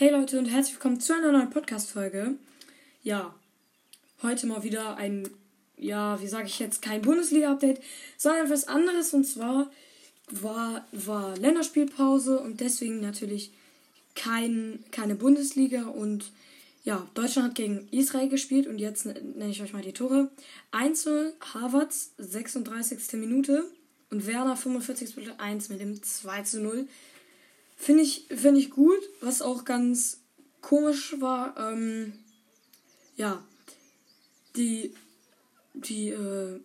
Hey Leute und herzlich willkommen zu einer neuen Podcast-Folge. Ja, heute mal wieder ein, ja, wie sage ich jetzt, kein Bundesliga-Update, sondern etwas anderes und zwar war, war Länderspielpause und deswegen natürlich kein, keine Bundesliga und ja, Deutschland hat gegen Israel gespielt und jetzt nenne ich euch mal die Tore. 1 Harvards, 36. Minute und Werner 45. Minute 1 mit dem 2 zu 0. Finde ich, find ich gut. Was auch ganz komisch war, ähm, ja, die, die äh,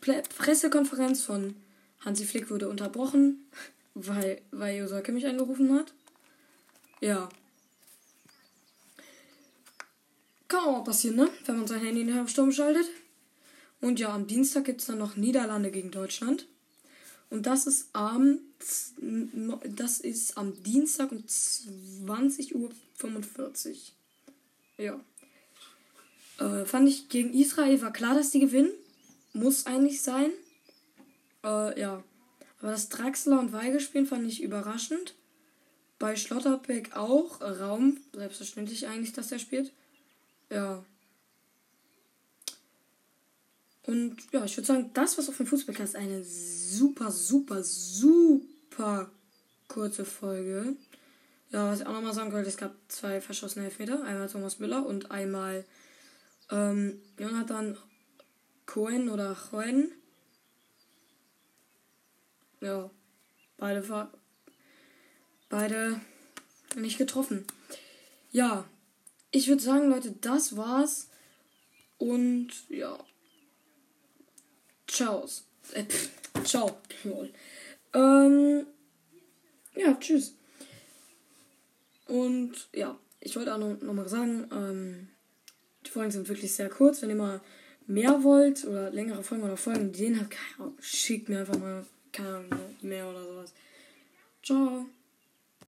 Pressekonferenz von Hansi Flick wurde unterbrochen, weil, weil Josua Kimmich angerufen hat. Ja. Kann auch passieren, ne? Wenn man sein Handy in den Sturm schaltet. Und ja, am Dienstag gibt es dann noch Niederlande gegen Deutschland. Und das ist am, das ist am Dienstag um 20.45 Uhr. Ja. Äh, fand ich gegen Israel war klar, dass die gewinnen. Muss eigentlich sein. Äh, ja. Aber das Draxler und Weigel spielen fand ich überraschend. Bei Schlotterbeck auch. Raum. Selbstverständlich eigentlich, dass er spielt. Ja. Und ja, ich würde sagen, das was auf dem Fußballcast eine super, super, super kurze Folge. Ja, was ich auch nochmal sagen wollte, es gab zwei verschossene Elfmeter. Einmal Thomas Müller und einmal ähm, Jonathan Cohen oder Cohen. Ja, beide war beide nicht getroffen. Ja, ich würde sagen, Leute, das war's. Und ja, Ciao. Äh, ciao. Ähm, ja, tschüss. Und ja, ich wollte auch noch, noch mal sagen, ähm, die Folgen sind wirklich sehr kurz. Wenn ihr mal mehr wollt oder längere Folgen oder Folgen Ideen habt, schickt mir einfach mal keine Ahnung, E-Mail oder sowas. Ciao.